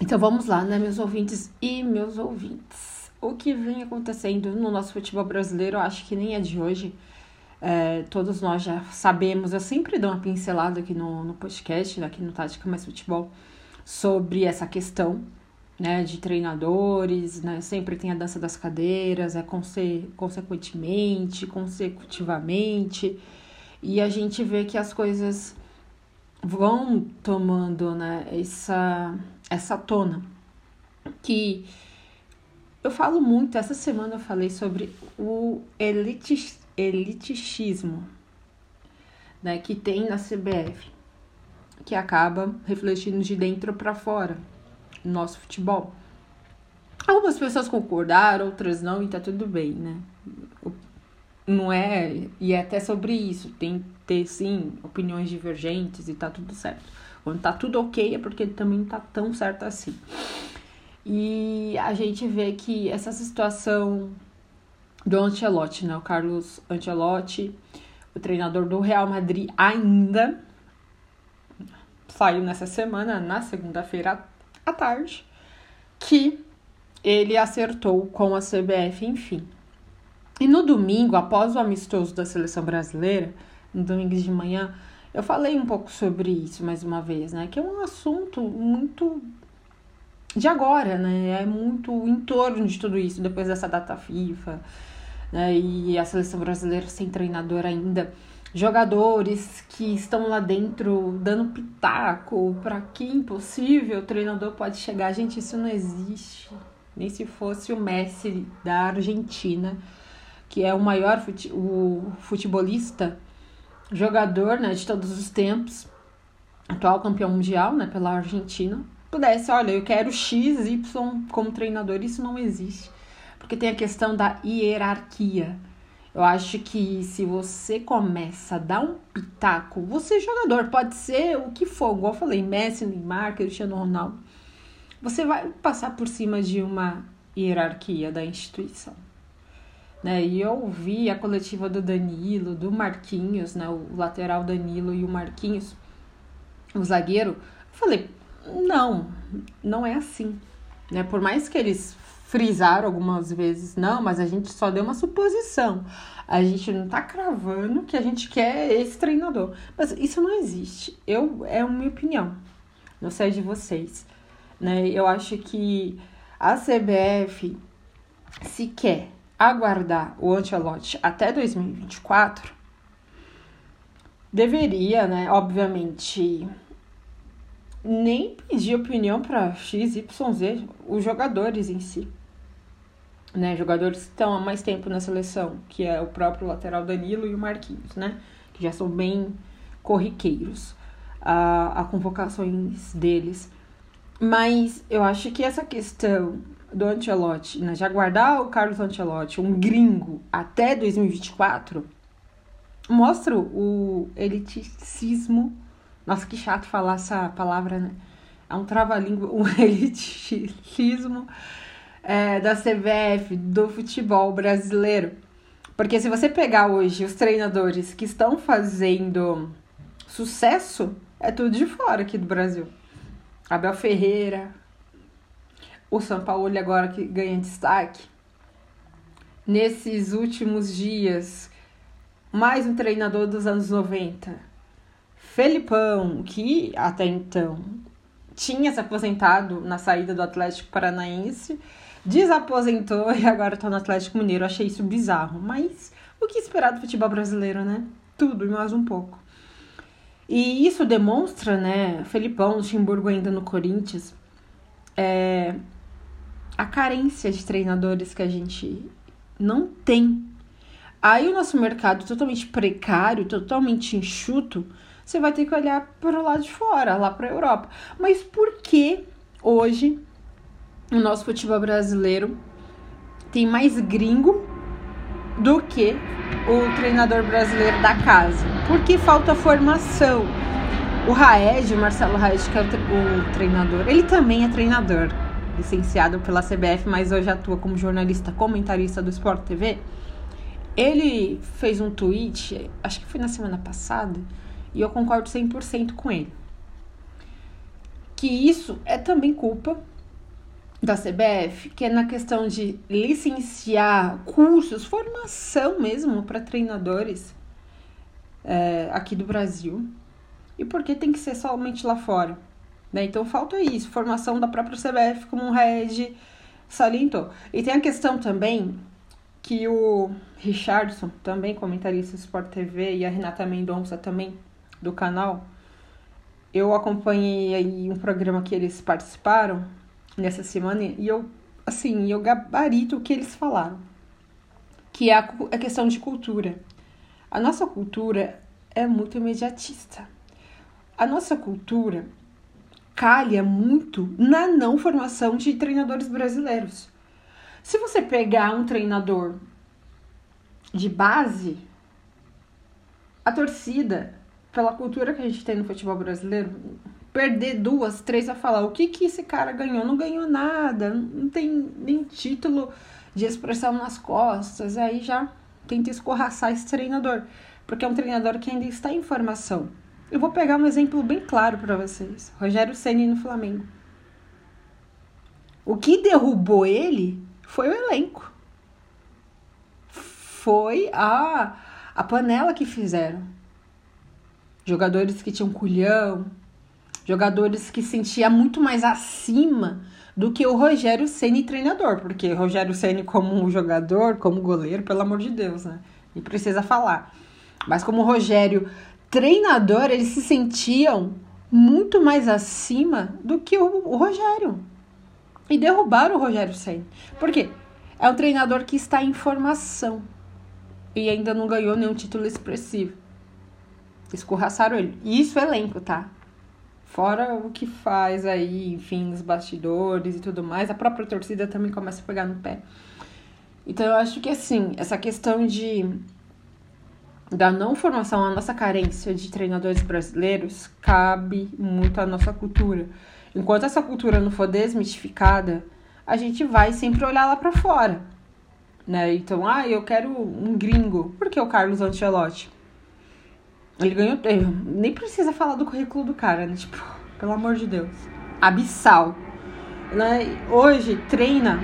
Então vamos lá, né, meus ouvintes e meus ouvintes. O que vem acontecendo no nosso futebol brasileiro, acho que nem é de hoje. É, todos nós já sabemos, eu sempre dou uma pincelada aqui no, no podcast, aqui no Tática Mais Futebol, sobre essa questão né, de treinadores, né, sempre tem a dança das cadeiras, é conse consequentemente, consecutivamente, e a gente vê que as coisas vão tomando né, essa, essa tona. Que eu falo muito, essa semana eu falei sobre o elitis, elitichismo né, que tem na CBF, que acaba refletindo de dentro para fora no nosso futebol. Algumas pessoas concordaram, outras não, e tá tudo bem, né? Não é. E é até sobre isso. Tem ter, sim, opiniões divergentes e tá tudo certo. Quando tá tudo ok é porque também tá tão certo assim. E a gente vê que essa situação do Ancelotti, né? O Carlos Ancelotti, o treinador do Real Madrid ainda saiu nessa semana, na segunda-feira à tarde, que ele acertou com a CBF, enfim. E no domingo, após o amistoso da seleção brasileira, no domingo de manhã, eu falei um pouco sobre isso mais uma vez, né? Que é um assunto muito de agora, né? É muito em torno de tudo isso, depois dessa data FIFA, né? E a seleção brasileira sem treinador ainda. Jogadores que estão lá dentro dando pitaco para que impossível o treinador pode chegar. Gente, isso não existe. Nem se fosse o Messi da Argentina, que é o maior fute o futebolista, jogador né, de todos os tempos, atual campeão mundial né, pela Argentina, pudesse, olha, eu quero X, Y como treinador, isso não existe. Porque tem a questão da hierarquia. Eu acho que se você começa a dar um pitaco, você é jogador, pode ser o que for, igual eu falei, Messi, Neymar, Cristiano Ronaldo, você vai passar por cima de uma hierarquia da instituição. Né? E eu vi a coletiva do Danilo, do Marquinhos, né? o lateral Danilo e o Marquinhos, o zagueiro. Eu falei, não, não é assim. Né? Por mais que eles frisaram algumas vezes, não, mas a gente só deu uma suposição. A gente não tá cravando que a gente quer esse treinador. Mas isso não existe. Eu é a minha opinião. Não sei de vocês, né? Eu acho que a CBF se quer aguardar o Ancelotti até 2024, deveria, né, obviamente, nem pedir opinião para XYZ, os jogadores em si. Né, jogadores que estão há mais tempo na seleção, que é o próprio lateral Danilo e o Marquinhos, né? Que já são bem corriqueiros a, a convocações deles. Mas eu acho que essa questão do Ancelotti, né, de aguardar o Carlos Ancelotti, um gringo, até 2024, mostra o eliticismo nossa, que chato falar essa palavra, né? É um trava-língua, um elitismo é, da CBF, do futebol brasileiro. Porque se você pegar hoje os treinadores que estão fazendo sucesso, é tudo de fora aqui do Brasil. Abel Ferreira, o São Paulo agora que ganha destaque. Nesses últimos dias, mais um treinador dos anos 90, Felipão, que até então tinha se aposentado na saída do Atlético Paranaense, desaposentou e agora está no Atlético Mineiro. Achei isso bizarro, mas o que esperar do futebol brasileiro, né? Tudo e mais um pouco. E isso demonstra, né, Felipão, Luxemburgo ainda no Corinthians, é, a carência de treinadores que a gente não tem. Aí o nosso mercado totalmente precário, totalmente enxuto, você vai ter que olhar para o lado de fora, lá para a Europa. Mas por que hoje o nosso futebol brasileiro tem mais gringo do que o treinador brasileiro da casa? Porque falta formação. O Raed, o Marcelo Raed, que é o, treinador, ele também é treinador, licenciado pela CBF, mas hoje atua como jornalista comentarista do Sport TV. Ele fez um tweet, acho que foi na semana passada, e eu concordo 100% com ele. que isso é também culpa da CBF, que é na questão de licenciar cursos, formação mesmo para treinadores é, aqui do Brasil. E porque tem que ser somente lá fora. Né? Então falta isso, formação da própria CBF, como o Red salientou. E tem a questão também que o Richardson, também comentarista do Sport TV, e a Renata Mendonça também do canal, eu acompanhei aí um programa que eles participaram nessa semana e eu, assim, eu gabarito o que eles falaram, que é a, a questão de cultura. A nossa cultura é muito imediatista. A nossa cultura calha muito na não formação de treinadores brasileiros. Se você pegar um treinador de base, a torcida, pela cultura que a gente tem no futebol brasileiro, perder duas, três a falar o que que esse cara ganhou, não ganhou nada, não tem nem título de expressão nas costas, aí já tenta escorraçar esse treinador, porque é um treinador que ainda está em formação. Eu vou pegar um exemplo bem claro para vocês. Rogério Ceni no Flamengo. O que derrubou ele foi o elenco. Foi a, a panela que fizeram. Jogadores que tinham culhão, jogadores que sentia muito mais acima do que o Rogério Ceni treinador, porque Rogério Ceni como jogador, como goleiro, pelo amor de Deus, né? E precisa falar. Mas como Rogério treinador, eles se sentiam muito mais acima do que o, o Rogério. E derrubaram o Rogério Senna. Por quê? É um treinador que está em formação e ainda não ganhou nenhum título expressivo. Escorraçaram ele. Isso é elenco, tá? Fora o que faz aí, enfim, nos bastidores e tudo mais, a própria torcida também começa a pegar no pé. Então eu acho que assim, essa questão de da não formação, a nossa carência de treinadores brasileiros cabe muito à nossa cultura. Enquanto essa cultura não for desmistificada, a gente vai sempre olhar lá para fora, né? Então, ah, eu quero um gringo. Por que o Carlos Ancelotti? Ele ganhou, nem precisa falar do currículo do cara, né? Tipo, pelo amor de Deus. Abissal. Né? Hoje treina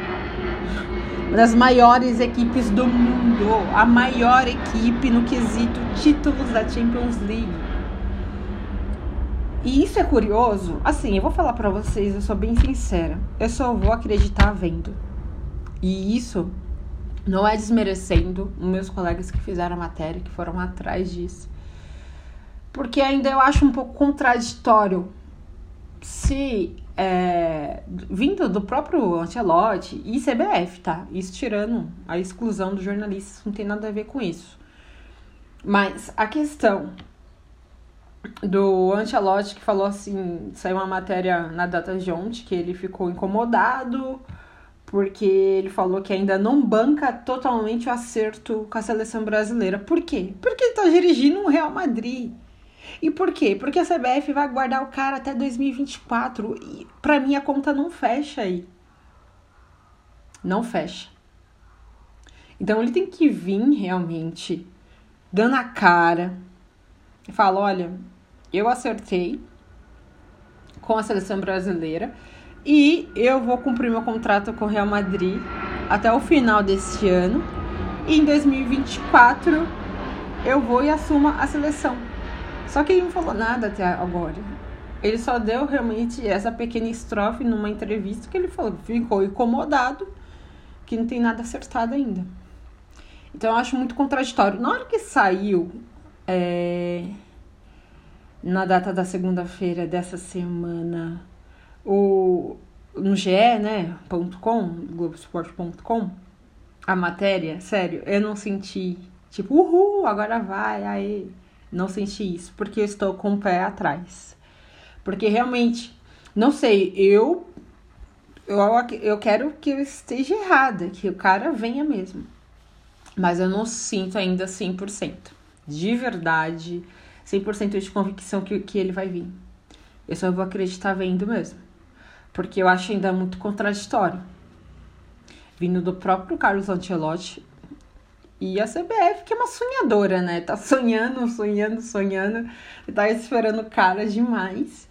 das maiores equipes do mundo, a maior equipe no quesito títulos da Champions League. E isso é curioso. Assim, eu vou falar para vocês, eu sou bem sincera. Eu só vou acreditar vendo. E isso não é desmerecendo meus colegas que fizeram a matéria, que foram atrás disso. Porque ainda eu acho um pouco contraditório se é, vindo do próprio Ancelotti e CBF, tá? Isso tirando a exclusão dos jornalistas, não tem nada a ver com isso. Mas a questão do Ancelotti que falou assim, saiu uma matéria na Data de ontem que ele ficou incomodado porque ele falou que ainda não banca totalmente o acerto com a seleção brasileira. Por quê? Porque ele tá dirigindo o Real Madrid. E por quê? Porque a CBF vai guardar o cara até 2024 e para mim a conta não fecha aí. Não fecha. Então ele tem que vir realmente dando a cara e falar, olha, eu acertei com a seleção brasileira e eu vou cumprir meu contrato com o Real Madrid até o final deste ano. E em 2024 eu vou e assumo a seleção. Só que ele não falou nada até agora. Ele só deu realmente essa pequena estrofe numa entrevista que ele falou, ficou incomodado, que não tem nada acertado ainda. Então eu acho muito contraditório. Na hora que saiu, é, na data da segunda-feira dessa semana, o, no GE, né, .com, Globoesporte.com, a matéria, sério, eu não senti, tipo, uhul, agora vai, aí não senti isso, porque eu estou com o pé atrás. Porque realmente, não sei, eu eu, eu quero que eu esteja errada, que o cara venha mesmo. Mas eu não sinto ainda 100%. De verdade, 100% de convicção que, que ele vai vir. Eu só vou acreditar vendo mesmo. Porque eu acho ainda muito contraditório. Vindo do próprio Carlos Ancelotti, e a CBF, que é uma sonhadora, né? Tá sonhando, sonhando, sonhando. Tá esperando cara demais.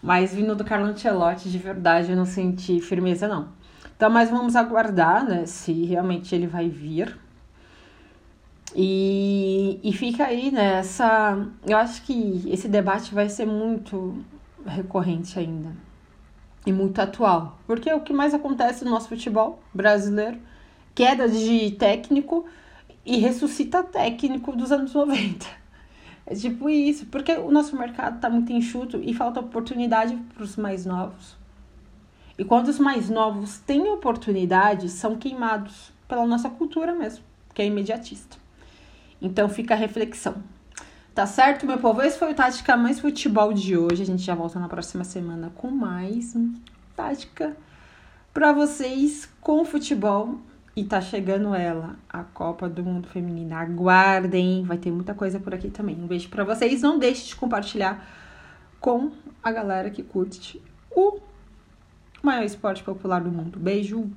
Mas vindo do Carlo Ancelotti, de verdade, eu não senti firmeza, não. Então, mas vamos aguardar, né, se realmente ele vai vir. E, e fica aí, né, essa... Eu acho que esse debate vai ser muito recorrente ainda. E muito atual. Porque o que mais acontece no nosso futebol brasileiro, queda de técnico e ressuscita técnico dos anos 90. É tipo isso, porque o nosso mercado está muito enxuto e falta oportunidade para os mais novos. E quando os mais novos têm oportunidade, são queimados pela nossa cultura mesmo, que é imediatista. Então fica a reflexão. Tá certo, meu povo? Esse foi o Tática Mais Futebol de hoje. A gente já volta na próxima semana com mais tática para vocês com futebol e tá chegando ela, a Copa do Mundo Feminina. Aguardem, vai ter muita coisa por aqui também. Um beijo para vocês. Não deixe de compartilhar com a galera que curte o maior esporte popular do mundo. Beijo!